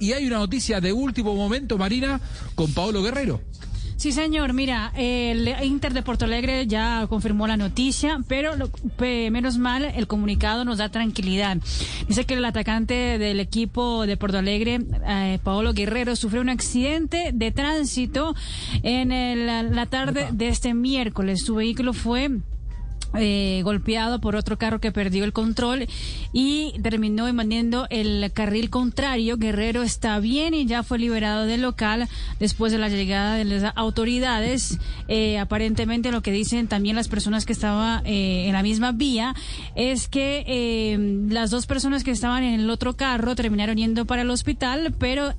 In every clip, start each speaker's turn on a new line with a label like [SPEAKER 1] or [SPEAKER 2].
[SPEAKER 1] y hay una noticia de último momento, Marina, con Paolo Guerrero.
[SPEAKER 2] Sí, señor. Mira, el Inter de Porto Alegre ya confirmó la noticia, pero lo- menos mal el comunicado nos da tranquilidad. Dice que el atacante del equipo de Porto Alegre, eh, Paolo Guerrero, sufrió un accidente de tránsito en el- la tarde de este miércoles. Su vehículo fue eh, golpeado por otro carro que perdió el control y terminó invadiendo el carril contrario. Guerrero está bien y ya fue liberado del local después de la llegada de las autoridades. Eh, aparentemente lo que dicen también las personas que estaban eh, en la misma vía es que eh, las dos personas que estaban en el otro carro terminaron yendo para el hospital, pero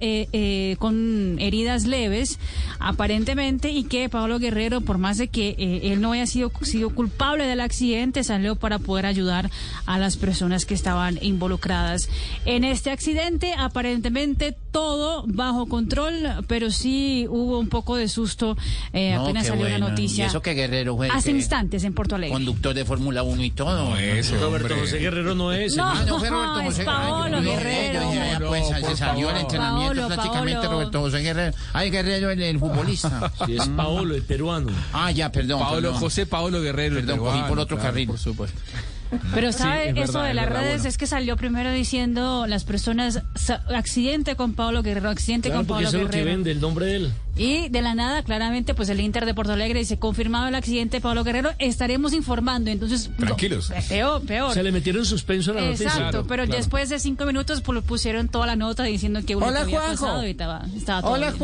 [SPEAKER 2] con heridas leves aparentemente y que Pablo Guerrero, por más de que él no haya sido, sido culpable accidente, salió para poder ayudar a las personas que estaban involucradas. En este accidente, aparentemente todo bajo control, pero sí hubo un poco de susto eh,
[SPEAKER 3] No,
[SPEAKER 2] apenas salió la noticia.
[SPEAKER 3] Y eso que Guerrero fue
[SPEAKER 2] Hace
[SPEAKER 3] que-
[SPEAKER 2] instantes en Porto Alegre.
[SPEAKER 3] Conductor de Fórmula 1 y todo.
[SPEAKER 1] ese
[SPEAKER 4] Roberto
[SPEAKER 1] hombre.
[SPEAKER 4] José Guerrero no es.
[SPEAKER 2] No,
[SPEAKER 3] no fue Roberto
[SPEAKER 2] es
[SPEAKER 3] José.
[SPEAKER 2] Paolo Guerrero.
[SPEAKER 3] Pues, se salió el entrenamiento
[SPEAKER 2] Paolo,
[SPEAKER 3] prácticamente
[SPEAKER 2] Paolo.
[SPEAKER 3] Roberto José Guerrero. Ay, Guerrero, el, el futbolista.
[SPEAKER 4] Sí, es Paolo, el peruano.
[SPEAKER 3] Ah, ya, perdón.
[SPEAKER 1] Paolo
[SPEAKER 3] perdón.
[SPEAKER 1] José Paolo Guerrero. el
[SPEAKER 3] Perdón, cogí por otro
[SPEAKER 1] claro,
[SPEAKER 3] carril.
[SPEAKER 1] Por supuesto.
[SPEAKER 2] Pero sabe,
[SPEAKER 1] es
[SPEAKER 2] eso
[SPEAKER 1] verdad,
[SPEAKER 2] de las
[SPEAKER 1] verdad,
[SPEAKER 2] redes
[SPEAKER 1] bueno.
[SPEAKER 2] es que salió primero diciendo las personas accidente con Pablo Guerrero, accidente
[SPEAKER 4] Claro,
[SPEAKER 2] con Pablo
[SPEAKER 4] eso es lo que
[SPEAKER 2] Guerrero.
[SPEAKER 4] vende, el nombre de él.
[SPEAKER 2] Y de la nada, claramente, pues el Inter de Porto Alegre dice, confirmado el accidente de Pablo Guerrero, estaremos informando. Entonces, no,
[SPEAKER 1] Tranquilos.
[SPEAKER 2] peor, peor.
[SPEAKER 4] sea, le metieron suspenso a la
[SPEAKER 2] Exacto,
[SPEAKER 4] noticia.
[SPEAKER 1] Claro,
[SPEAKER 2] pero
[SPEAKER 1] claro.
[SPEAKER 2] después de cinco minutos pues, pusieron toda la nota diciendo que uno
[SPEAKER 3] Hola,
[SPEAKER 2] había
[SPEAKER 3] Juanjo.
[SPEAKER 2] pasado y estaba, estaba todo
[SPEAKER 3] Hola,
[SPEAKER 2] bien.